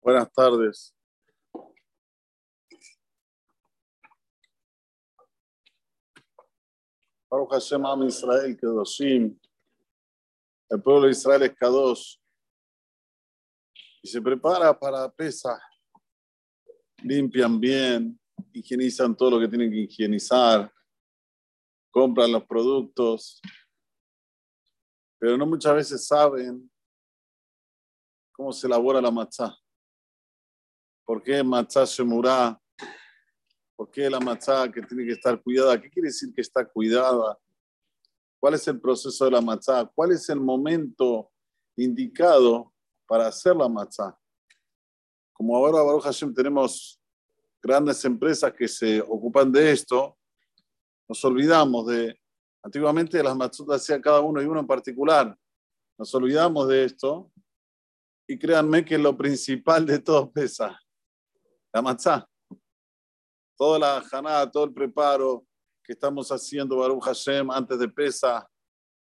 Buenas tardes. Baruch Hashem Am Israel Kedoshim. El pueblo de Israel es Kadosh. Y se prepara para Pesach. Limpian bien, higienizan todo lo que tienen que higienizar, compran los productos, pero no muchas veces saben cómo se elabora la matzá. ¿Por qué matzá shemurá? ¿Por qué la matzá que tiene que estar cuidada? ¿Qué quiere decir que está cuidada? ¿Cuál es el proceso de la matzá? ¿Cuál es el momento indicado para hacer la matzá? Como ahora, Baruch Hashem, tenemos grandes empresas que se ocupan de esto, nos olvidamos de, antiguamente las matzot hacía cada uno y uno en particular, nos olvidamos de esto y créanme que lo principal de todo pesa, la matzá. Toda la janada, todo el preparo que estamos haciendo Baruch Hashem antes de pesa,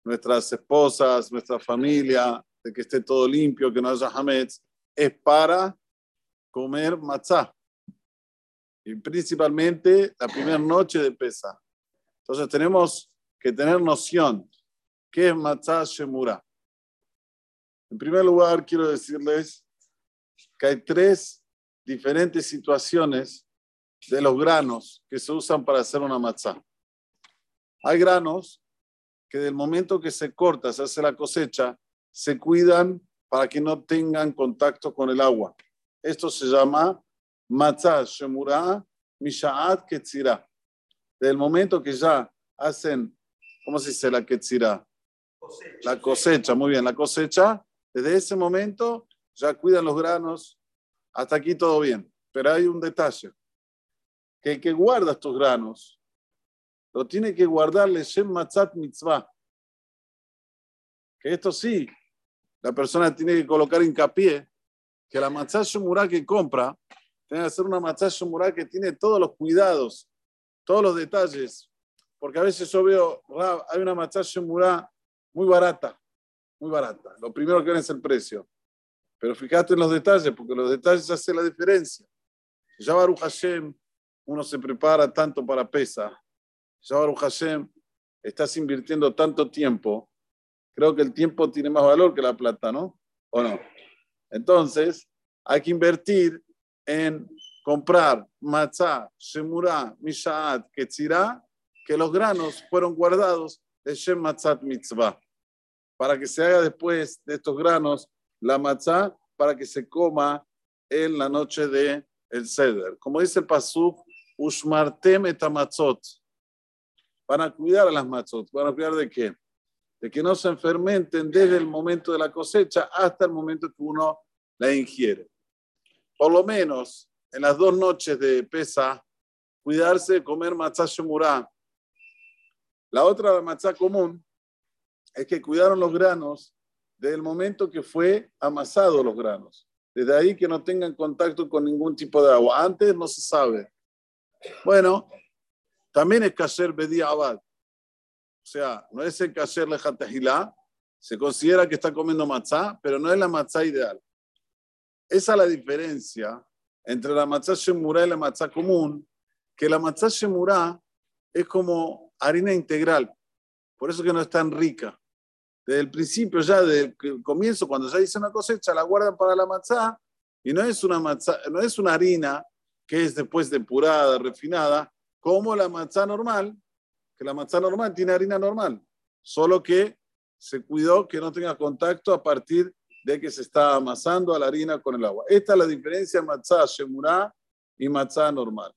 nuestras esposas, nuestra familia, de que esté todo limpio, que no haya hametz, es para comer matzá. Y principalmente la primera noche de pesa. Entonces tenemos que tener noción qué es matzá shemura. En primer lugar, quiero decirles que hay tres diferentes situaciones de los granos que se usan para hacer una matzá. Hay granos que del momento que se corta, se hace la cosecha, se cuidan para que no tengan contacto con el agua. Esto se llama matzah shemura mishaat ketzira. Desde el momento que ya hacen, ¿cómo se dice la ketzira? La cosecha, muy bien, la cosecha, desde ese momento ya cuidan los granos, hasta aquí todo bien. Pero hay un detalle, que el que guarda estos granos, lo tiene que guardarle Shem Matzat Mitzvah. Que esto sí, la persona tiene que colocar hincapié que la matzah shumurá que compra tiene que ser una matzah shumurá que tiene todos los cuidados, todos los detalles. Porque a veces yo veo, hay una matzah shumurá muy barata, muy barata. Lo primero que ven es el precio. Pero fíjate en los detalles, porque los detalles hacen la diferencia. Ya Baruch Hashem, uno se prepara tanto para pesa. Ya Baruch Hashem, estás invirtiendo tanto tiempo. Creo que el tiempo tiene más valor que la plata, ¿no? ¿O no? Entonces, hay que invertir en comprar matzah, shemurá, mishaat, ketzirá, que los granos fueron guardados de Shem Matzat Mitzvah, para que se haga después de estos granos la matzah, para que se coma en la noche de el Seder. Como dice el Pasuk, Ushmartem etamatzot. Van a cuidar a las matzot. ¿Van a cuidar de qué? de que no se enfermenten desde el momento de la cosecha hasta el momento que uno la ingiere. Por lo menos en las dos noches de pesa, cuidarse de comer matzah shemurá. La otra matzah común es que cuidaron los granos desde el momento que fue amasado los granos. Desde ahí que no tengan contacto con ningún tipo de agua. Antes no se sabe. Bueno, también es kasher bedí abad. O sea, no es el kasher lejatahilá, se considera que está comiendo matzá, pero no es la matzá ideal. Esa es la diferencia entre la matzá shemurá y la matzá común, que la matzá shemurá es como harina integral, por eso que no es tan rica. Desde el principio, ya desde el comienzo, cuando ya hice una cosecha, la guardan para la matzá, y no es una, matzá, no es una harina que es después depurada, refinada, como la matzá normal, que la matzá normal tiene harina normal, solo que se cuidó que no tenga contacto a partir de que se está amasando a la harina con el agua. Esta es la diferencia matzá shemurá y matzá normal.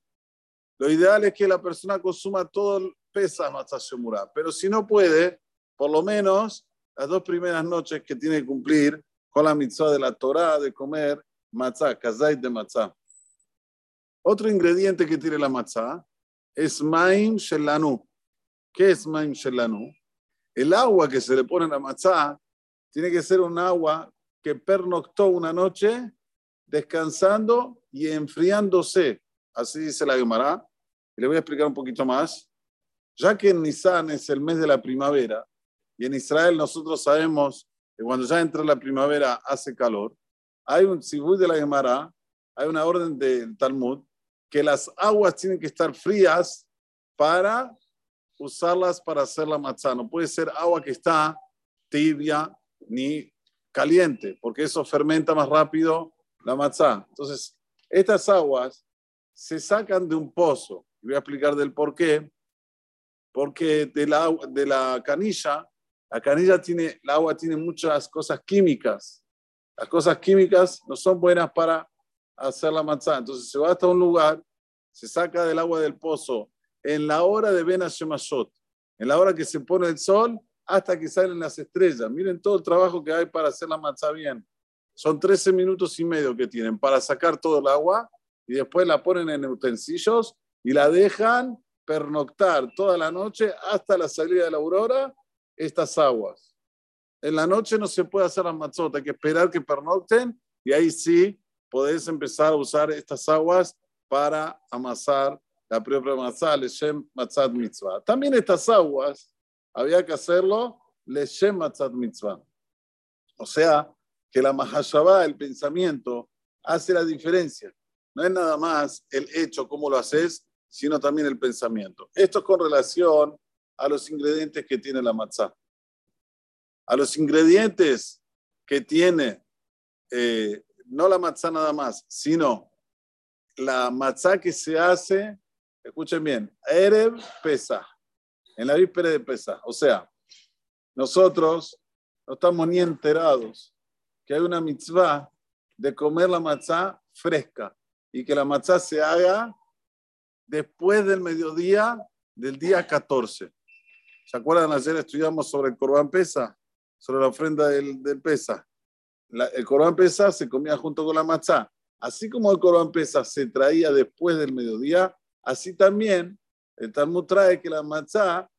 Lo ideal es que la persona consuma todo el pesa matzá shemurá, pero si no puede, por lo menos las dos primeras noches que tiene que cumplir con la mitzvah de la Torah de comer matzá, kazait de matzá. Otro ingrediente que tiene la matzá es maim shelanu. ¿Qué es Maim Shelanu? El agua que se le pone en la matzá tiene que ser un agua que pernoctó una noche descansando y enfriándose. Así dice la Gemara. Y le voy a explicar un poquito más. Ya que en Nisan es el mes de la primavera y en Israel nosotros sabemos que cuando ya entra la primavera hace calor, hay un sibú de la Gemara, hay una orden del Talmud, que las aguas tienen que estar frías para usarlas para hacer la matzá. No puede ser agua que está tibia ni caliente, porque eso fermenta más rápido la matzá. Entonces, estas aguas se sacan de un pozo. Voy a explicar del por qué. Porque de la, de la canilla, la canilla tiene, el agua tiene muchas cosas químicas. Las cosas químicas no son buenas para hacer la matzá. Entonces se va hasta un lugar, se saca del agua del pozo en la hora de Ben Shemashot, en la hora que se pone el sol hasta que salen las estrellas. Miren todo el trabajo que hay para hacer la matzá bien. Son 13 minutos y medio que tienen para sacar todo el agua y después la ponen en utensilios y la dejan pernoctar toda la noche hasta la salida de la aurora estas aguas. En la noche no se puede hacer la matzot, hay que esperar que pernocten y ahí sí podés empezar a usar estas aguas para amasar la propia matzah, leshem matzat mitzvah. También estas aguas había que hacerlo leshem matzat mitzvah. O sea, que la mahashabá, el pensamiento, hace la diferencia. No es nada más el hecho, cómo lo haces, sino también el pensamiento. Esto es con relación a los ingredientes que tiene la matzá. A los ingredientes que tiene, eh, no la matzá nada más, sino la matzá que se hace, escuchen bien, Erev pesa, en la víspera de pesa. O sea, nosotros no estamos ni enterados que hay una mitzvah de comer la matzá fresca y que la matzá se haga después del mediodía del día 14. ¿Se acuerdan? Ayer estudiamos sobre el Corban Pesa, sobre la ofrenda del, Pesa. el Corban Pesa se comía junto con la matzá. Así como el Corban Pesa se traía después del mediodía, así también el Talmud trae que la matzá,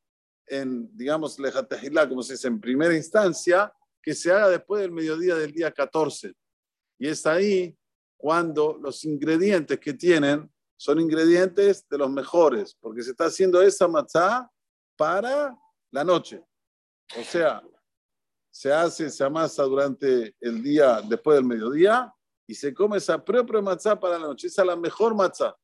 en, digamos, lejatejilá, como se dice, en primera instancia, que se haga después del mediodía del día 14. Y es ahí cuando los ingredientes que tienen son ingredientes de los mejores, porque se está haciendo esa matzá para la noche. O sea, se hace, se amasa durante el día, después del mediodía, y se come esa propia matzá para la noche. Esa es la mejor matzá.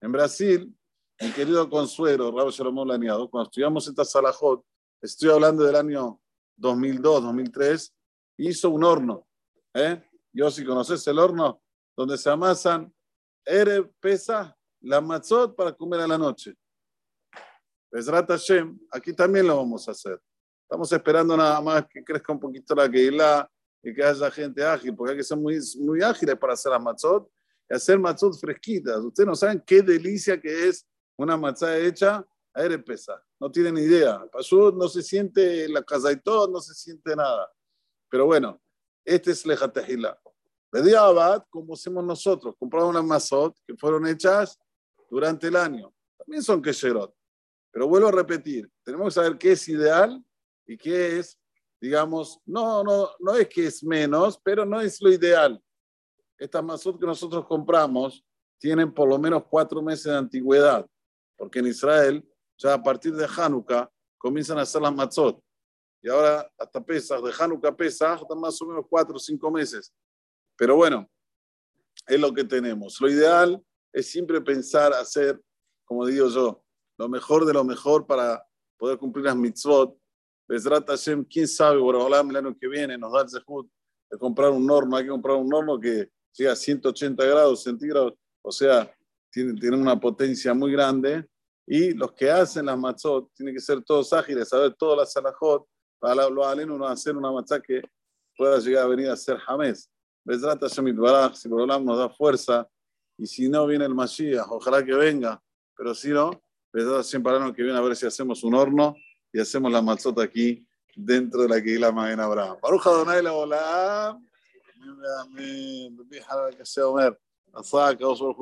En Brasil, mi querido Consuelo, Raúl Shalom Laniado, cuando estudiamos esta salajot, estoy hablando del año 2002, 2003, hizo un horno. ¿eh? Yo si conoces el horno donde se amasan, ere pesa la matzot para comer a la noche. Besrat Hashem, aquí también lo vamos a hacer. Estamos esperando nada más que crezca un poquito la Keilah y que haya gente ágil, porque hay que ser muy, muy ágiles para hacer las matzot y hacer matzot fresquitas. Ustedes no saben qué delicia que es una matzá hecha a pesa. No tienen idea. Pasó, no se siente la casa y todo, no se siente nada. Pero bueno, este es Lejatejila. De Abad, como hacemos nosotros, compramos unas mazot que fueron hechas durante el año. También son kesherot. Pero vuelvo a repetir, tenemos que saber qué es ideal y qué es, digamos, no, no, no es que es menos, pero no es lo ideal. Estas mazot que nosotros compramos tienen por lo menos cuatro meses de antigüedad, porque en Israel, ya a partir de Hanukkah, comienzan a hacer las mazot. Y ahora hasta Pesach, de Hanukkah a Pesach, están más o menos cuatro o cinco meses. Pero bueno, es lo que tenemos. Lo ideal es siempre pensar hacer, como digo yo, lo mejor de lo mejor para poder cumplir las mitzvot. Besrat Hashem, quién sabe, por el año que viene nos da el zehut de comprar un horno. Hay que comprar un horno que llega a 180 grados centígrados, o sea, tiene, tiene una potencia muy grande. Y los que hacen las matzot tienen que ser todos ágiles, saber todas las salajot, para lo aleno no hacer una matzá que pueda llegar a venir a ser jamés. Besrat Hashem Baraj, si por nos da fuerza, y si no viene el Mashiach, ojalá que venga, pero si no, siempre Hashem que viene a ver si hacemos un horno y hacemos la mazota aquí dentro de la Keilah Maguen Abraham. Baruja Donai la Bola. Amén. Amén. Amén.